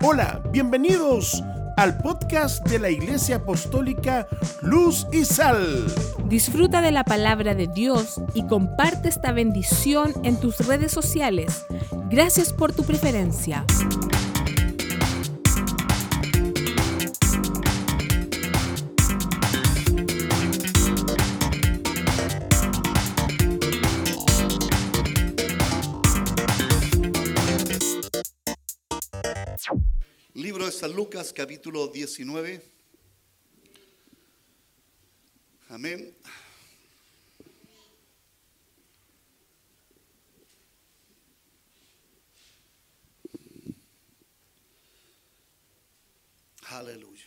Hola, bienvenidos al podcast de la Iglesia Apostólica Luz y Sal. Disfruta de la palabra de Dios y comparte esta bendición en tus redes sociales. Gracias por tu preferencia. Lucas, capítulo 19. Amén. Aleluya.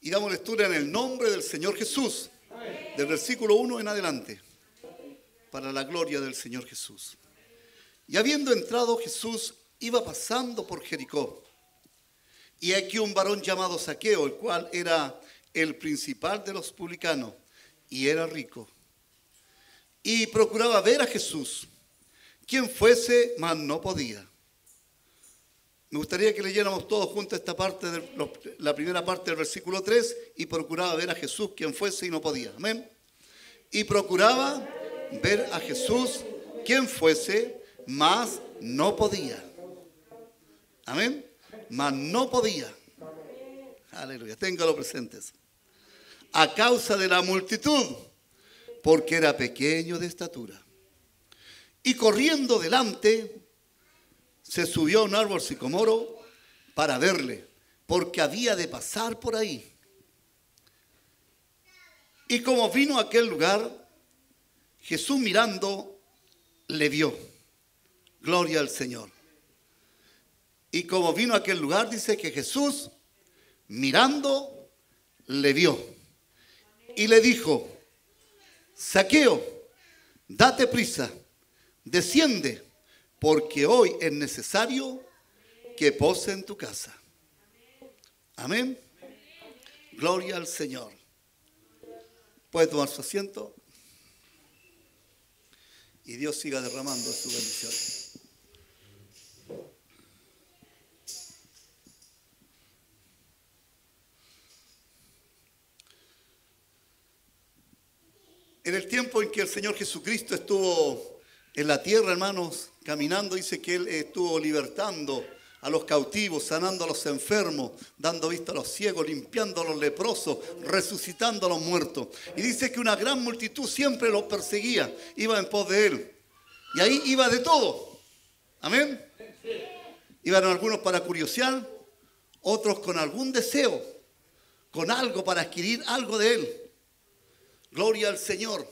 Y damos lectura en el nombre del Señor Jesús, del versículo 1 en adelante, para la gloria del Señor Jesús. Y habiendo entrado Jesús, iba pasando por Jericó. Y aquí un varón llamado Saqueo, el cual era el principal de los publicanos y era rico. Y procuraba ver a Jesús, quien fuese, mas no podía. Me gustaría que leyéramos todos juntos esta parte, de la primera parte del versículo 3, y procuraba ver a Jesús, quien fuese y no podía. Amén. Y procuraba ver a Jesús, quien fuese, mas no podía. Amén. Mas no podía. Aleluya. Téngalo presentes. A causa de la multitud, porque era pequeño de estatura. Y corriendo delante, se subió a un árbol sicomoro para verle, porque había de pasar por ahí. Y como vino a aquel lugar, Jesús mirando, le vio. Gloria al Señor. Y como vino a aquel lugar, dice que Jesús, mirando, le vio. Y le dijo, Saqueo, date prisa, desciende, porque hoy es necesario que pose en tu casa. Amén. Gloria al Señor. Puede tomar su asiento. Y Dios siga derramando su bendición. En el tiempo en que el Señor Jesucristo estuvo en la tierra, hermanos, caminando, dice que Él estuvo libertando a los cautivos, sanando a los enfermos, dando vista a los ciegos, limpiando a los leprosos, resucitando a los muertos. Y dice que una gran multitud siempre los perseguía, iba en pos de Él. Y ahí iba de todo. Amén. Iban algunos para curiosear, otros con algún deseo, con algo para adquirir algo de Él. Gloria al Señor.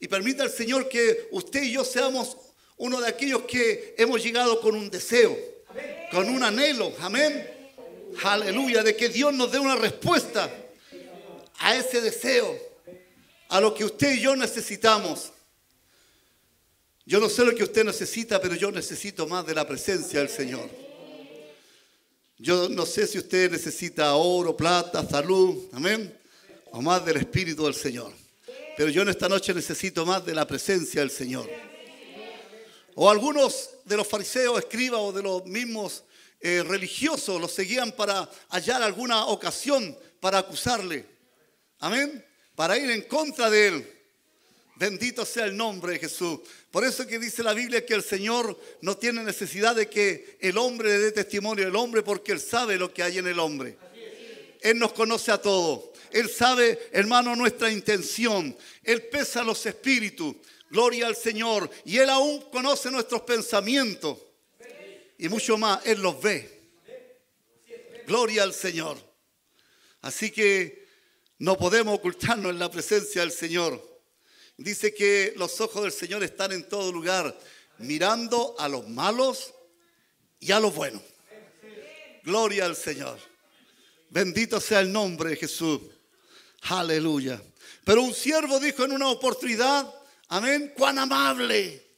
Y permita al Señor que usted y yo seamos uno de aquellos que hemos llegado con un deseo, con un anhelo. Amén. Aleluya. De que Dios nos dé una respuesta a ese deseo, a lo que usted y yo necesitamos. Yo no sé lo que usted necesita, pero yo necesito más de la presencia del Señor. Yo no sé si usted necesita oro, plata, salud. Amén o más del Espíritu del Señor. Pero yo en esta noche necesito más de la presencia del Señor. O algunos de los fariseos, escribas o de los mismos eh, religiosos los seguían para hallar alguna ocasión para acusarle. Amén. Para ir en contra de él. Bendito sea el nombre de Jesús. Por eso que dice la Biblia que el Señor no tiene necesidad de que el hombre le dé testimonio del hombre porque Él sabe lo que hay en el hombre. Él nos conoce a todos. Él sabe, hermano, nuestra intención. Él pesa los espíritus. Gloria al Señor. Y Él aún conoce nuestros pensamientos. Y mucho más, Él los ve. Gloria al Señor. Así que no podemos ocultarnos en la presencia del Señor. Dice que los ojos del Señor están en todo lugar, mirando a los malos y a los buenos. Gloria al Señor. Bendito sea el nombre de Jesús. Aleluya. Pero un siervo dijo en una oportunidad, amén, cuán amable,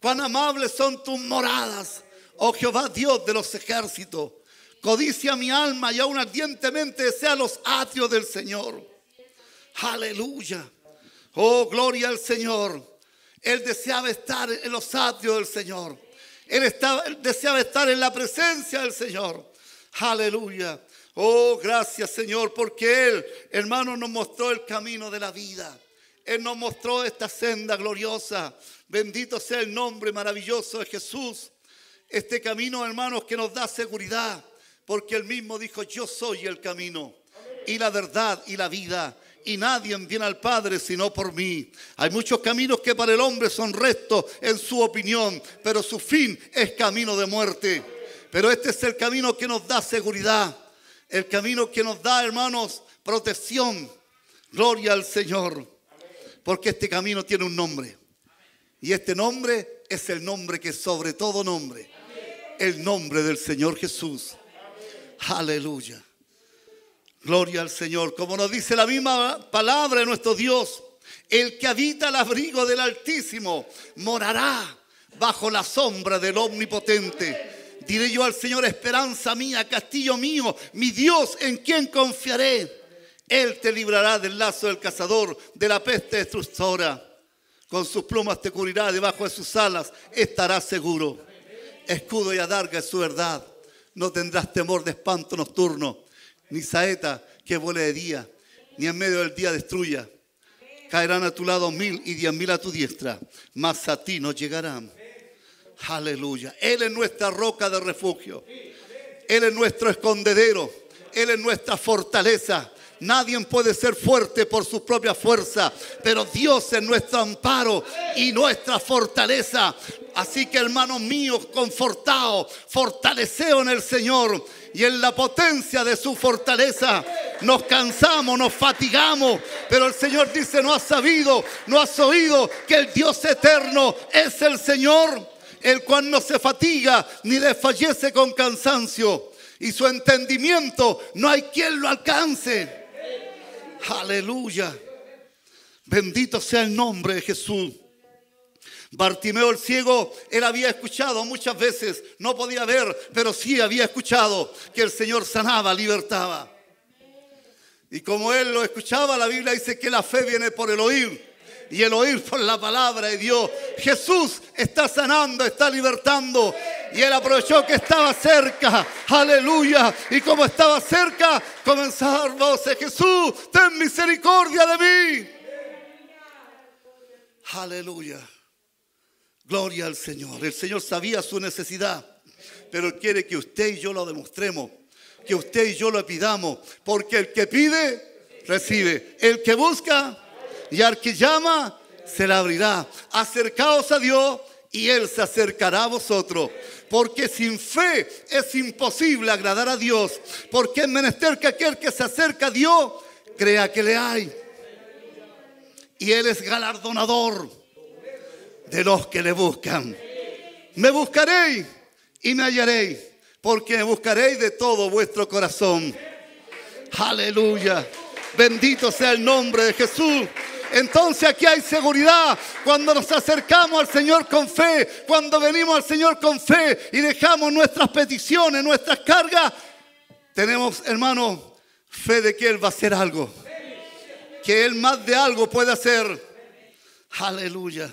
cuán amables son tus moradas, oh Jehová Dios de los ejércitos. Codicia mi alma y aún ardientemente desea los atrios del Señor. Aleluya. Oh, gloria al Señor. Él deseaba estar en los atrios del Señor. Él, estaba, él deseaba estar en la presencia del Señor. Aleluya. Oh, gracias Señor, porque Él, hermano, nos mostró el camino de la vida. Él nos mostró esta senda gloriosa. Bendito sea el nombre maravilloso de Jesús. Este camino, hermanos, que nos da seguridad, porque Él mismo dijo, yo soy el camino y la verdad y la vida. Y nadie viene al Padre sino por mí. Hay muchos caminos que para el hombre son rectos en su opinión, pero su fin es camino de muerte. Pero este es el camino que nos da seguridad. El camino que nos da, hermanos, protección. Gloria al Señor. Porque este camino tiene un nombre. Y este nombre es el nombre que sobre todo nombre. El nombre del Señor Jesús. Aleluya. Gloria al Señor. Como nos dice la misma palabra de nuestro Dios. El que habita el abrigo del Altísimo morará bajo la sombra del Omnipotente. Diré yo al Señor, esperanza mía, castillo mío, mi Dios en quien confiaré. Él te librará del lazo del cazador, de la peste destructora. Con sus plumas te cubrirá, debajo de sus alas estarás seguro. Escudo y adarga es su verdad. No tendrás temor de espanto nocturno, ni saeta que vuele de día, ni en medio del día destruya. Caerán a tu lado mil y diez mil a tu diestra, mas a ti no llegarán. Aleluya. Él es nuestra roca de refugio. Él es nuestro escondedero. Él es nuestra fortaleza. Nadie puede ser fuerte por su propia fuerza, pero Dios es nuestro amparo y nuestra fortaleza. Así que hermanos míos, confortados, fortaleceos en el Señor y en la potencia de su fortaleza. Nos cansamos, nos fatigamos, pero el Señor dice, no has sabido, no has oído que el Dios eterno es el Señor, el cual no se fatiga ni desfallece con cansancio. Y su entendimiento no hay quien lo alcance. Aleluya. Bendito sea el nombre de Jesús. Bartimeo el ciego, él había escuchado muchas veces, no podía ver, pero sí había escuchado que el Señor sanaba, libertaba. Y como él lo escuchaba, la Biblia dice que la fe viene por el oír y el oír por la palabra de Dios. Jesús está sanando, está libertando. Y él aprovechó que estaba cerca. Aleluya. Y como estaba cerca, comenzaron voces. Jesús, ten misericordia de mí. Aleluya. Gloria al Señor. El Señor sabía su necesidad. Pero quiere que usted y yo lo demostremos. Que usted y yo lo pidamos. Porque el que pide, recibe. El que busca, y al que llama, se le abrirá. Acercaos a Dios y Él se acercará a vosotros. Porque sin fe es imposible agradar a Dios. Porque es menester que aquel que se acerca a Dios crea que le hay. Y Él es galardonador de los que le buscan. Me buscaréis y me hallaréis. Porque me buscaréis de todo vuestro corazón. Aleluya. Bendito sea el nombre de Jesús. Entonces aquí hay seguridad cuando nos acercamos al Señor con fe, cuando venimos al Señor con fe y dejamos nuestras peticiones, nuestras cargas. Tenemos, hermano, fe de que Él va a hacer algo. Que Él más de algo puede hacer. Aleluya.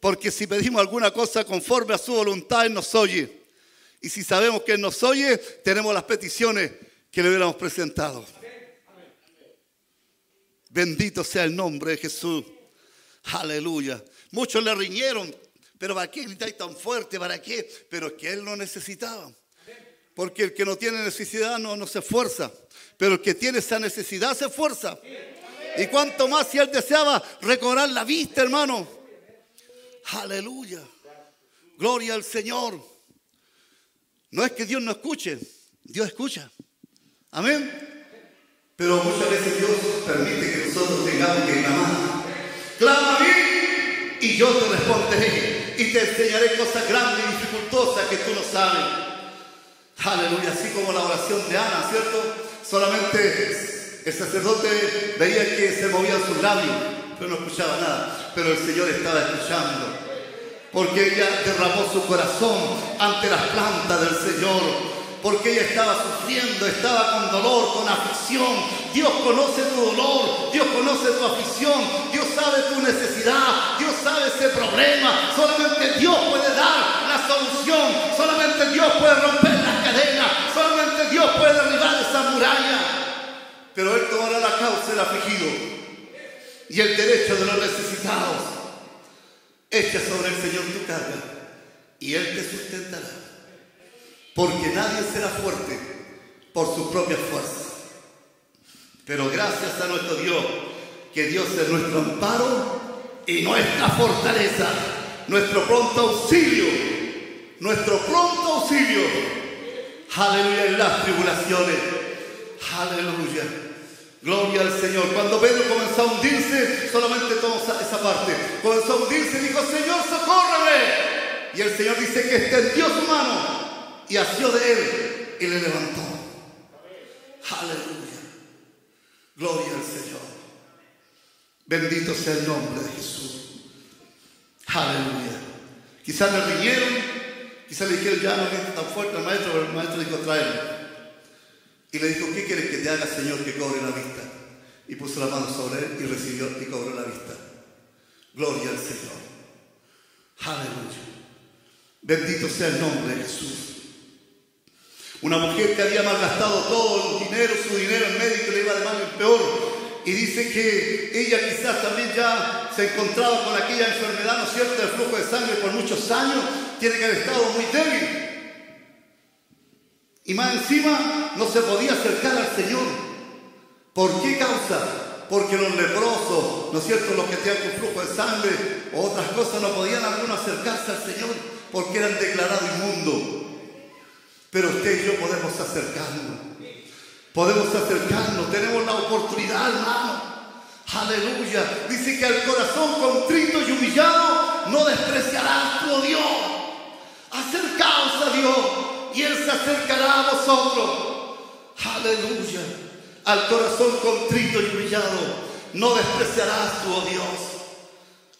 Porque si pedimos alguna cosa conforme a su voluntad, Él nos oye. Y si sabemos que Él nos oye, tenemos las peticiones que le hubiéramos presentado. Bendito sea el nombre de Jesús. Aleluya. Muchos le riñeron, pero ¿para qué gritáis tan fuerte? ¿Para qué? Pero es que él no necesitaba. Porque el que no tiene necesidad no, no se esfuerza. Pero el que tiene esa necesidad se esfuerza. Y cuanto más si él deseaba recobrar la vista, hermano. Aleluya. Gloria al Señor. No es que Dios no escuche, Dios escucha. Amén. Pero muchas veces Dios permite que nosotros tengamos que clamar. Clama a mí y yo te responderé y te enseñaré cosas grandes y dificultosas que tú no sabes. Aleluya, así como la oración de Ana, ¿cierto? Solamente el sacerdote veía que se movían sus labios, pero no escuchaba nada. Pero el Señor estaba escuchando. Porque ella derramó su corazón ante las plantas del Señor porque ella estaba sufriendo, estaba con dolor, con aflicción. Dios conoce tu dolor, Dios conoce tu aflicción, Dios sabe tu necesidad, Dios sabe ese problema. Solamente Dios puede dar la solución, solamente Dios puede romper las cadenas, solamente Dios puede derribar esa muralla. Pero Él tomará la causa del afligido y el derecho de los necesitados. Echa sobre el Señor tu carga y Él te sustentará. Porque nadie será fuerte por sus propias fuerzas. Pero gracias a nuestro Dios, que Dios es nuestro amparo y nuestra fortaleza, nuestro pronto auxilio, nuestro pronto auxilio. Aleluya en las tribulaciones. Aleluya. Gloria al Señor. Cuando Pedro comenzó a hundirse, solamente tomó esa parte. Comenzó a hundirse y dijo, Señor, socórreme. Y el Señor dice que extendió su mano y asió de él y le levantó. Aleluya. Gloria al Señor. Bendito sea el nombre de Jesús. Aleluya. Quizás le riñeron, quizás le dijeron, ya no es tan fuerte el maestro, pero el maestro dijo, tráelo. Y le dijo, ¿qué quieres que te haga, Señor, que cobre la vista? Y puso la mano sobre él y recibió y cobró la vista. Gloria al Señor. Aleluya. Bendito sea el nombre de Jesús. Una mujer que había malgastado todo el dinero, su dinero en médico le iba de mal en peor. Y dice que ella quizás también ya se encontraba con aquella enfermedad, ¿no es cierto?, del flujo de sangre por muchos años. Tiene que haber estado muy débil. Y más encima no se podía acercar al Señor. ¿Por qué causa? Porque los leprosos, ¿no es cierto?, los que tenían un flujo de sangre o otras cosas, no podían algunos acercarse al Señor porque eran declarados inmundos. Pero usted y yo podemos acercarnos. Podemos acercarnos, tenemos la oportunidad, hermano. Aleluya. Dice que al corazón contrito y humillado no despreciarás tu Dios. Acercaos a Dios y Él se acercará a vosotros. Aleluya. Al corazón contrito y humillado no despreciarás tu Dios.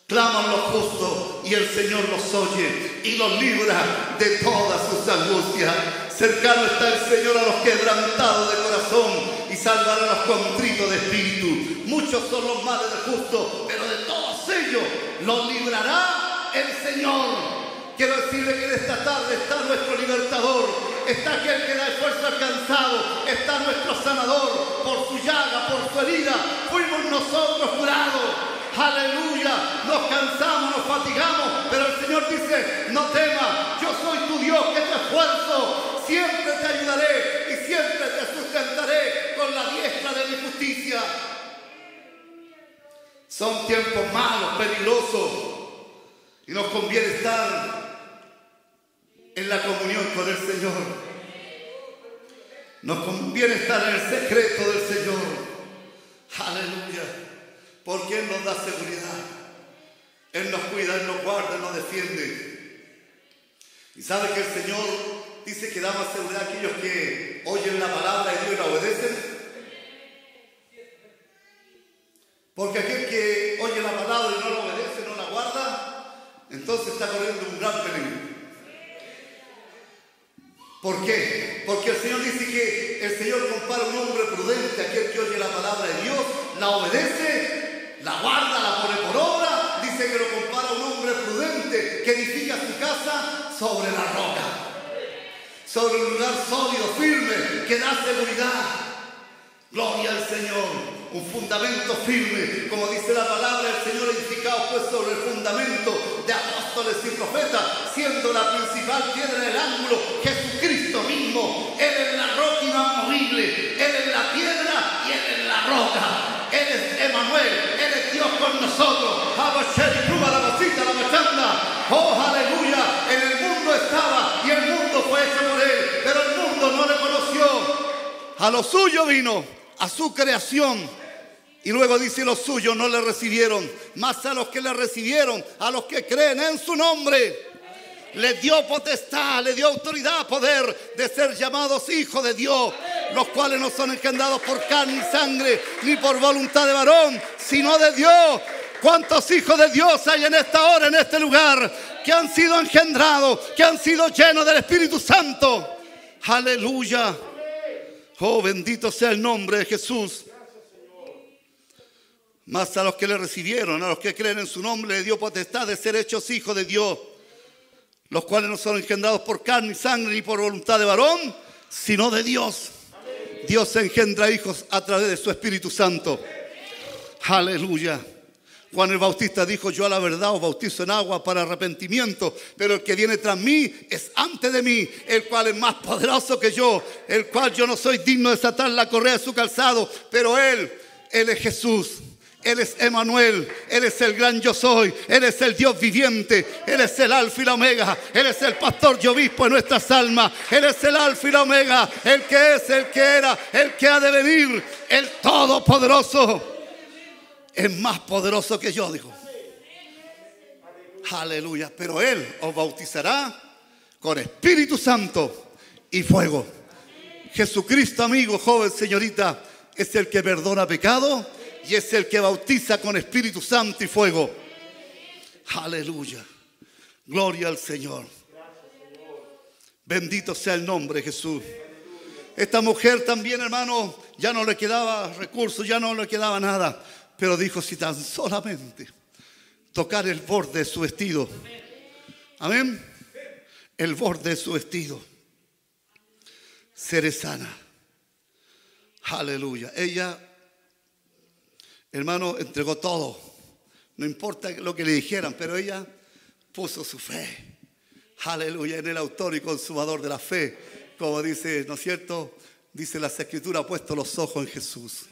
Claman los justos y el Señor los oye y los libra de todas sus angustias. Cercano está el Señor a los quebrantados de corazón y salvará a los contritos de espíritu. Muchos son los males del justo, pero de todos ellos los librará el Señor. Quiero decirle que en esta tarde está nuestro libertador, está aquel que da esfuerzo alcanzado, está nuestro sanador. Por su llaga, por su herida, fuimos nosotros curados. Aleluya, nos cansamos, nos fatigamos, pero el Señor dice, no temas, yo soy tu Dios que te esfuerzo, siempre te ayudaré y siempre te sustentaré con la diestra de mi justicia. Son tiempos malos, peligrosos, y nos conviene estar en la comunión con el Señor. Nos conviene estar en el secreto del Señor. Aleluya. Porque Él nos da seguridad. Él nos cuida, Él nos guarda, Él nos defiende. Y sabe que el Señor dice que da más seguridad a aquellos que oyen la palabra de Dios y la obedecen. Porque aquel que oye la palabra y no la obedece, no la guarda, entonces está corriendo un gran peligro. ¿Por qué? Porque el Señor dice que el Señor compara a un hombre prudente, aquel que oye la palabra de Dios, la obedece, la guarda, la pone por obra. Dice que lo compara a un hombre prudente que edifica su casa sobre la roca, sobre un lugar sólido, firme, que da seguridad. Gloria al Señor un fundamento firme, como dice la palabra, el Señor edificado pues sobre el fundamento de apóstoles y profetas, siendo la principal piedra del ángulo Jesucristo mismo. Él es la roca inamovible, Él es la piedra y Él es la roca. Él es Dios con nosotros. Oh, aleluya. En el mundo estaba y el mundo fue hecho por Él, pero el mundo no le conoció. A lo suyo vino, a su creación y luego dice, los suyos no le recibieron, más a los que le recibieron, a los que creen en su nombre. Le dio potestad, le dio autoridad, poder de ser llamados hijos de Dios, los cuales no son engendrados por carne y sangre, ni por voluntad de varón, sino de Dios. ¿Cuántos hijos de Dios hay en esta hora, en este lugar, que han sido engendrados, que han sido llenos del Espíritu Santo? Aleluya. Oh, bendito sea el nombre de Jesús. Más a los que le recibieron, a los que creen en su nombre, le dio potestad de ser hechos hijos de Dios, los cuales no son engendrados por carne y sangre ni por voluntad de varón, sino de Dios. Dios engendra hijos a través de su Espíritu Santo. Aleluya. Juan el Bautista dijo, yo a la verdad os bautizo en agua para arrepentimiento, pero el que viene tras mí es antes de mí, el cual es más poderoso que yo, el cual yo no soy digno de desatar la correa de su calzado, pero él, él es Jesús. Él es Emanuel, Él es el gran yo soy, Él es el Dios viviente, Él es el alfa y la omega, Él es el pastor y obispo de nuestras almas, Él es el alfa y la omega, el que es, el que era, el que ha de venir, el todopoderoso. Es más poderoso que yo, dijo. Aleluya. Pero Él os bautizará con Espíritu Santo y fuego. Jesucristo, amigo, joven, señorita, es el que perdona pecado y es el que bautiza con Espíritu Santo y fuego. Aleluya. Gloria al Señor. Bendito sea el nombre de Jesús. Esta mujer también, hermano, ya no le quedaba recursos, ya no le quedaba nada. Pero dijo, si tan solamente tocar el borde de su vestido. Amén. El borde de su vestido. Seré sana. Aleluya. Ella, hermano, entregó todo. No importa lo que le dijeran, pero ella puso su fe. Aleluya. En el autor y consumador de la fe. Como dice, ¿no es cierto? Dice las escrituras, ha puesto los ojos en Jesús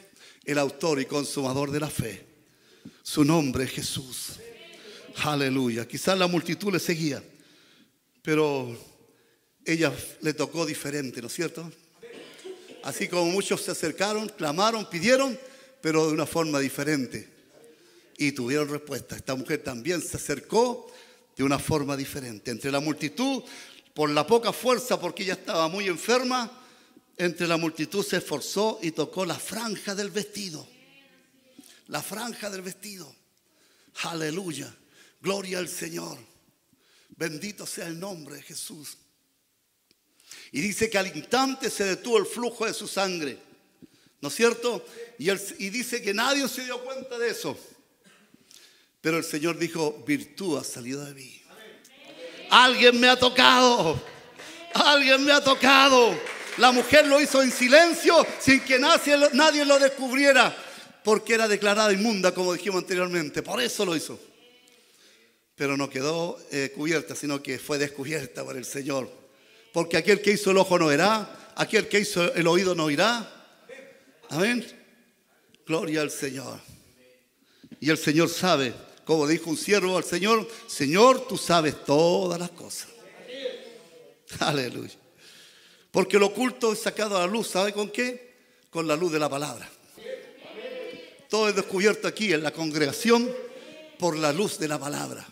el autor y consumador de la fe. Su nombre es Jesús. Aleluya. Quizás la multitud le seguía, pero ella le tocó diferente, ¿no es cierto? Así como muchos se acercaron, clamaron, pidieron, pero de una forma diferente. Y tuvieron respuesta. Esta mujer también se acercó de una forma diferente. Entre la multitud, por la poca fuerza, porque ella estaba muy enferma, entre la multitud se esforzó y tocó la franja del vestido. La franja del vestido. Aleluya. Gloria al Señor. Bendito sea el nombre de Jesús. Y dice que al instante se detuvo el flujo de su sangre. ¿No es cierto? Y, dice que nadie se dio cuenta de eso. Pero el Señor dijo, virtud ha salido de mí. Alguien me ha tocado. Alguien me ha tocado. La mujer lo hizo en silencio sin que nadie, lo descubriera porque era declarada inmunda, como dijimos anteriormente. Por eso lo hizo. Pero no quedó eh, cubierta, sino que fue descubierta por el Señor. Porque aquel que hizo el ojo no verá, aquel que hizo el oído no oirá. Amén. Gloria al Señor. Y el Señor sabe, como dijo un siervo al Señor, Señor, tú sabes todas las cosas. Aleluya. Porque lo oculto es sacado a la luz, ¿sabe con qué? Con la luz de la palabra. Todo es descubierto aquí en la congregación por la luz de la palabra.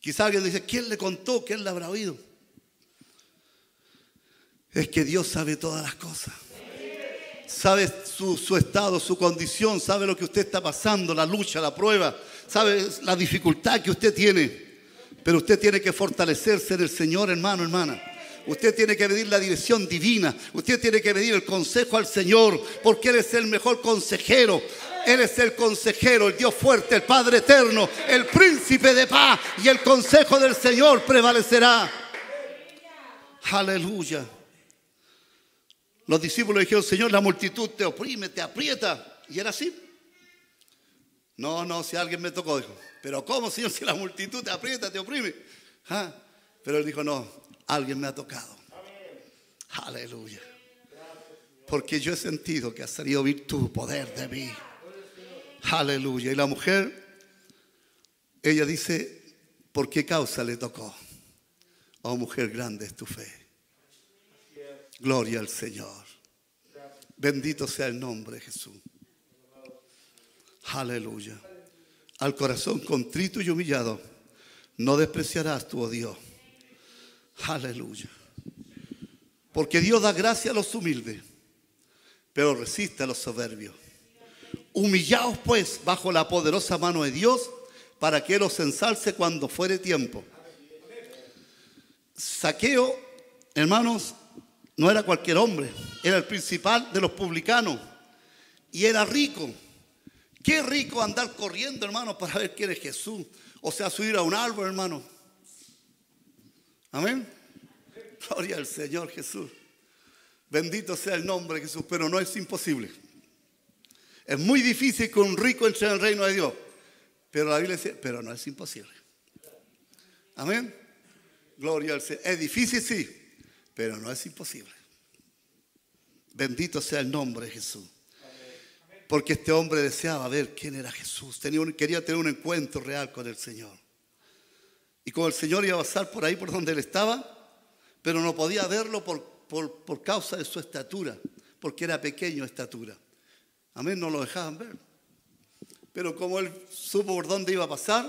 Quizá alguien dice, ¿quién le contó? ¿Quién le habrá oído? Es que Dios sabe todas las cosas. Sabe su, su, estado, su condición, sabe lo que usted está pasando, la lucha, la prueba, sabe la dificultad que usted tiene. Pero usted tiene que fortalecerse en el Señor, hermano, hermana. Usted tiene que pedir la dirección divina. Usted tiene que pedir el consejo al Señor, porque Él es el mejor consejero. Él es el consejero, el Dios fuerte, el Padre eterno, el príncipe de paz. Y el consejo del Señor prevalecerá. Aleluya. Los discípulos dijeron, Señor, la multitud te oprime, te aprieta. Y era así. No, no, si alguien me tocó, dijo. Pero ¿cómo, Señor, si la multitud te aprieta, te oprime? ¿Ah? Pero él dijo, no, alguien me ha tocado. Aleluya. Porque yo he sentido que ha salido virtud, poder de mí. Aleluya. Y la mujer, ella dice, ¿por qué causa le tocó? Oh mujer grande es tu fe. Gloria al Señor. Bendito sea el nombre de Jesús. Aleluya. Al corazón contrito y humillado, no despreciarás tu oh Dios. Aleluya. Porque Dios da gracia a los humildes, pero resiste a los soberbios. Humillaos pues bajo la poderosa mano de Dios para que Él os ensalce cuando fuere tiempo. Saqueo hermanos, no era cualquier hombre, era el principal de los publicanos y era rico. Qué rico andar corriendo, hermano, para ver quién es Jesús. O sea, subir a un árbol, hermano. Amén. Gloria al Señor Jesús. Bendito sea el nombre de Jesús, pero no es imposible. Es muy difícil que un rico entre en el reino de Dios. Pero la Biblia dice, pero no es imposible. Amén. Gloria al Señor. Es difícil, sí, pero no es imposible. Bendito sea el nombre de Jesús. Porque este hombre deseaba ver quién era Jesús. Tenía quería tener un encuentro real con el Señor. Y como el Señor iba a pasar por ahí, por donde él estaba, pero no podía verlo por, por, causa de su estatura, porque era pequeño estatura. Amén, no lo dejaban ver. Pero como él supo por dónde iba a pasar,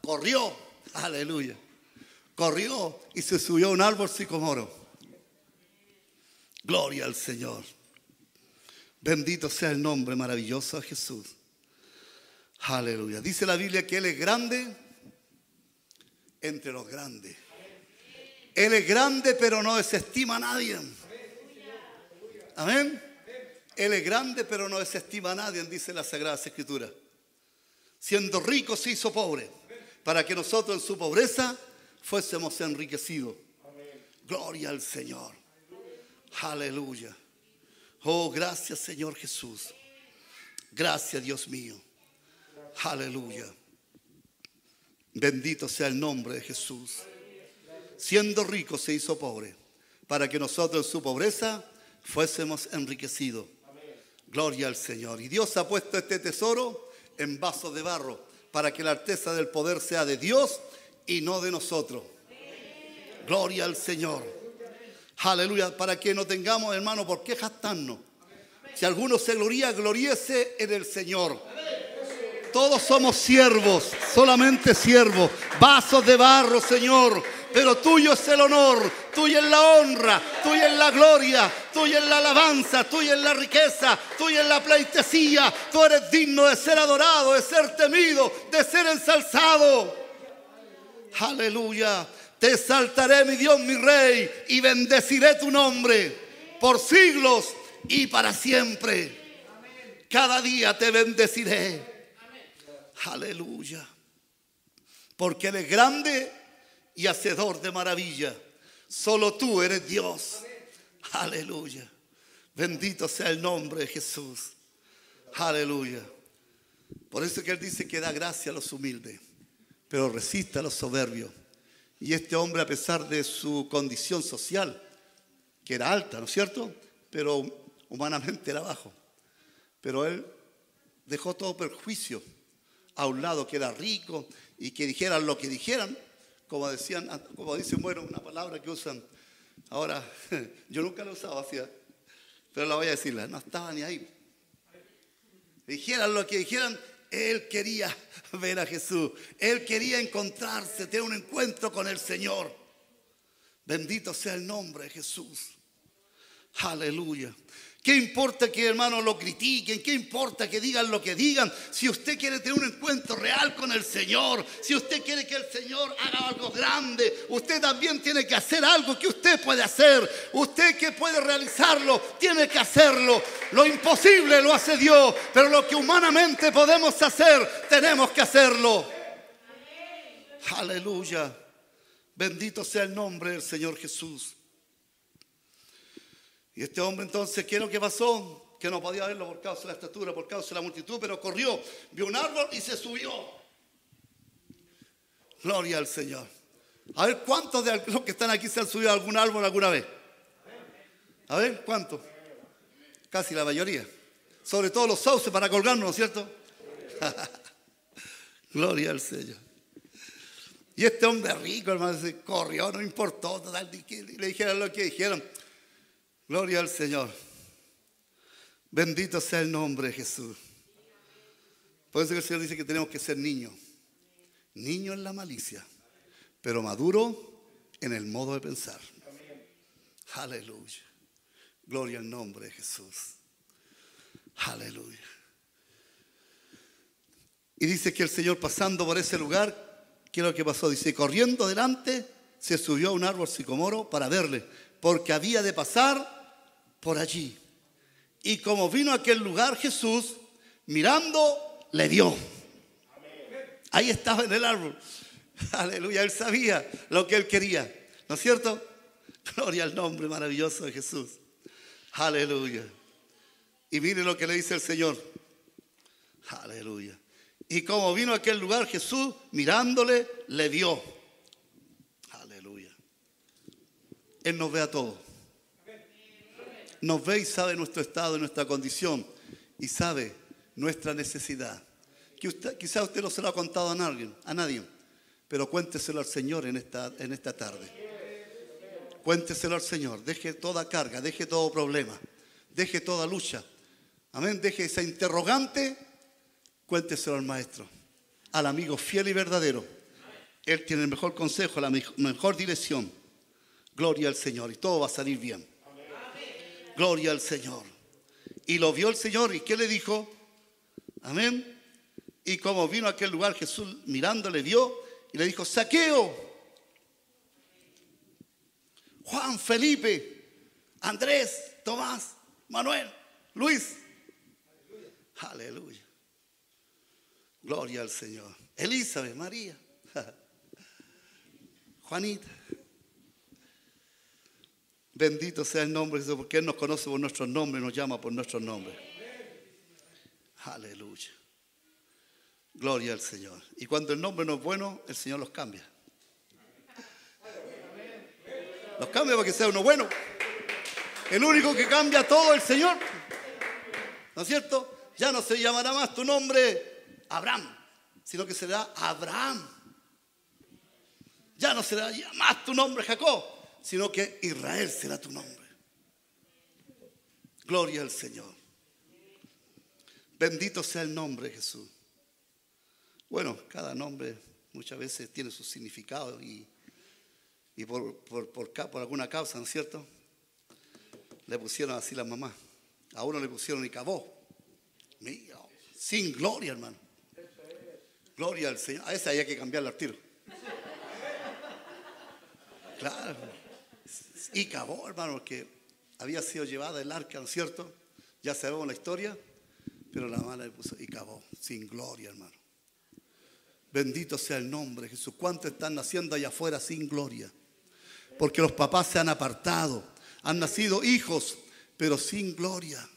corrió, aleluya, corrió y se subió a un árbol sicomoro. Gloria al Señor. Bendito sea el nombre maravilloso de Jesús. Aleluya. Dice la Biblia que Él es grande entre los grandes. Él es grande, pero no desestima a nadie. Amén. Él es grande, pero no desestima a nadie, dice la Sagrada Escritura. Siendo rico se hizo pobre, para que nosotros en su pobreza fuésemos enriquecidos. Gloria al Señor. Aleluya. Oh, gracias Señor Jesús. Gracias Dios mío. Aleluya. Bendito sea el nombre de Jesús siendo rico, se hizo pobre, para que nosotros en su pobreza fuésemos enriquecidos. Gloria al Señor. Y Dios ha puesto este tesoro en vasos de barro, para que la arteza del poder sea de Dios y no de nosotros. Gloria al Señor. Aleluya. Para que no tengamos, hermano, por qué jactarnos. Si alguno se gloría, gloríese en el Señor. Todos somos siervos, solamente siervos, vasos de barro, Señor pero tuyo es el honor, tuya es la honra, tuya es la gloria, tuya es la alabanza, tuya es la riqueza, tuya es la pleitesía. Tú eres digno de ser adorado, de ser temido, de ser ensalzado. Aleluya. Te exaltaré, mi Dios, mi Rey, y bendeciré tu nombre por siglos y para siempre. Cada día te bendeciré. Aleluya. Porque eres grande y hacedor de maravilla. Solo tú eres Dios. Aleluya. Bendito sea el nombre de Jesús. Aleluya. Por eso que Él dice que da gracia a los humildes, pero resiste a los soberbios. Y este hombre, a pesar de su condición social, que era alta, ¿no es cierto? Pero humanamente era bajo. Pero él dejó todo perjuicio a un lado, que era rico y que dijeran lo que dijeran, como decían, como dicen, bueno, una palabra que usan. Ahora, yo nunca la ¿eh? pero la voy a decir, no estaba ni ahí. Dijeran lo que dijeran, él quería ver a Jesús. Él quería encontrarse, tener un encuentro con el Señor. Bendito sea el nombre de Jesús. Aleluya. ¿Qué importa que hermanos lo critiquen? ¿Qué importa que digan lo que digan? Si usted quiere tener un encuentro real con el Señor, si usted quiere que el Señor haga algo grande, usted también tiene que hacer algo que usted puede hacer. Usted que puede realizarlo, tiene que hacerlo. Lo imposible lo hace Dios, pero lo que humanamente podemos hacer, tenemos que hacerlo. Aleluya. Bendito sea el nombre del Señor Jesús. Y este hombre entonces, ¿qué es lo que pasó? Que no podía verlo por causa de la estatura, por causa de la multitud, pero corrió, vio un árbol y se subió. Gloria al Señor. A ver, ¿cuántos de los que están aquí se han subido a algún árbol alguna vez? A ver, ¿cuántos? Casi la mayoría. Sobre todo los sauces para colgarnos, ¿no es cierto? Gloria al Señor. Y este hombre rico, hermano, corrió, no importó, le dijeron lo que dijeron. Gloria al Señor. Bendito sea el nombre de Jesús. Por eso el Señor dice que tenemos que ser niños. Niño en la malicia, pero maduro en el modo de pensar. Aleluya. Gloria al nombre de Jesús. Aleluya. Y dice que el Señor pasando por ese lugar, ¿qué es lo que pasó? Dice, corriendo delante, se subió a un árbol sicomoro para verle, porque había de pasar por allí. Y como vino a aquel lugar Jesús, mirando, le dio. Ahí estaba en el árbol. Aleluya, él sabía lo que él quería. ¿No es cierto? Gloria al nombre maravilloso de Jesús. Aleluya. Y mire lo que le dice el Señor. Aleluya. Y como vino a aquel lugar, Jesús, mirándole, le vio. Aleluya. Él nos ve a todos. Nos ve y sabe nuestro estado y nuestra condición. Y sabe nuestra necesidad. Que usted, quizá usted no se lo ha contado a nadie, a nadie, pero cuénteselo al Señor en esta, en esta tarde. Cuénteselo al Señor. Deje toda carga, deje todo problema, deje toda lucha. Amén. Deje esa interrogante. Cuénteselo al Maestro, al amigo fiel y verdadero. Él tiene el mejor consejo, la mejor dirección. Gloria al Señor. Y todo va a salir bien. Gloria al Señor. Y lo vio el Señor. ¿Y qué le dijo? Amén. Y como vino a aquel lugar, Jesús mirándole vio y le dijo, saqueo. Juan, Felipe, Andrés, Tomás, Manuel, Luis. Aleluya. Gloria al Señor. Elizabeth, María, Juanita. Bendito sea el nombre porque Él nos conoce por nuestros nombres, nos llama por nuestros nombres. Aleluya. Gloria al Señor. Y cuando el nombre no es bueno, el Señor los cambia. Los cambia para que sea uno bueno. El único que cambia todo es el Señor. ¿No es cierto? Ya no se llamará más tu nombre Abraham, sino que será Abraham. Ya no será más tu nombre Jacob, sino que Israel será tu nombre. Gloria al Señor. Bendito sea el nombre de Jesús. Bueno, cada nombre muchas veces tiene su significado y, por, por, alguna causa, ¿no es cierto? Le pusieron así la mamá. A uno le pusieron Icabó. Mira, sin gloria, hermano. Gloria al Señor. A ese había que cambiarle al tiro. Claro. Icabó, hermano, porque había sido llevada el arca, ¿no es cierto? Ya sabemos la historia, pero la mamá le puso Icabó, sin gloria, hermano. Bendito sea el nombre de Jesús. ¿Cuántos están naciendo allá afuera sin gloria? Porque los papás se han apartado. Han nacido hijos, pero sin gloria.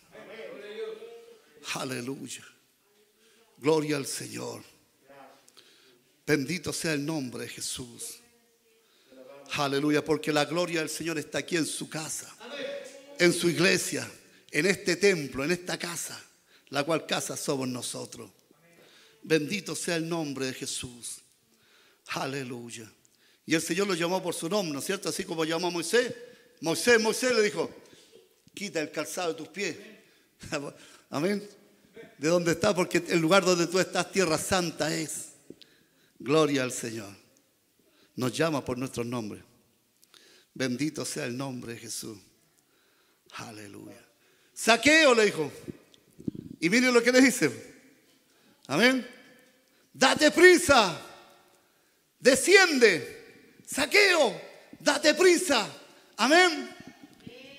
Aleluya. Gloria al Señor. Bendito sea el nombre de Jesús. Aleluya, porque la gloria del Señor está aquí en su casa, en su iglesia, en este templo, en esta casa, la cual casa somos nosotros. Bendito sea el nombre de Jesús. Aleluya. Y el Señor lo llamó por su nombre, ¿no es cierto? Así como llamó a Moisés. Moisés, Moisés le dijo, quita el calzado de tus pies. Amén. De dónde está, porque el lugar donde tú estás, tierra santa es. Gloria al Señor. Nos llama por nuestro nombre. Bendito sea el nombre de Jesús. Aleluya. Saqueo le dijo. Y miren lo que le dice. Amén. Date prisa. Desciende. Saqueo. Date prisa. Amén.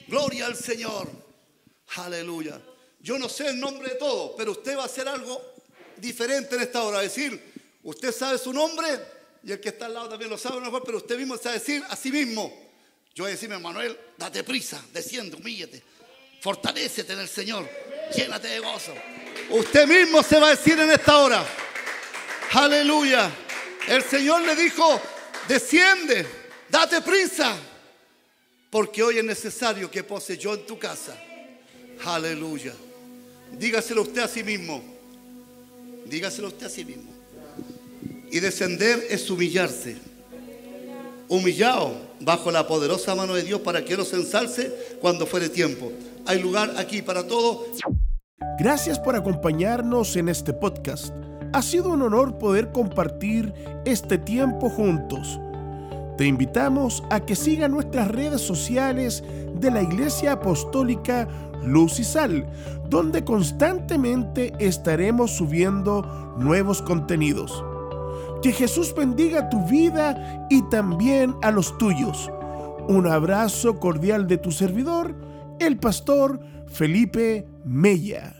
Gloria al Señor. Aleluya. Yo no sé el nombre de todo, pero usted va a hacer algo diferente en esta hora. Decir, usted sabe su nombre y el que está al lado también lo sabe, mejor, pero usted mismo sabe decir a sí mismo. Yo voy a decirme, Manuel, date prisa, desciende, humíllate, fortalecete en el Señor, llénate de gozo. Usted mismo se va a decir en esta hora. Aleluya. El Señor le dijo, desciende, date prisa, porque hoy es necesario que pose yo en tu casa. Aleluya. Dígaselo usted a sí mismo. Dígaselo usted a sí mismo. Y descender es humillarse. Humillado bajo la poderosa mano de Dios para que se ensalce cuando fuere tiempo. Hay lugar aquí para todos. Gracias por acompañarnos en este podcast. Ha sido un honor poder compartir este tiempo juntos. Te invitamos a que siga nuestras redes sociales de la Iglesia Apostólica Luz y Sal, donde constantemente estaremos subiendo nuevos contenidos. Que Jesús bendiga tu vida y también a los tuyos. Un abrazo cordial de tu servidor, el pastor Felipe Mella.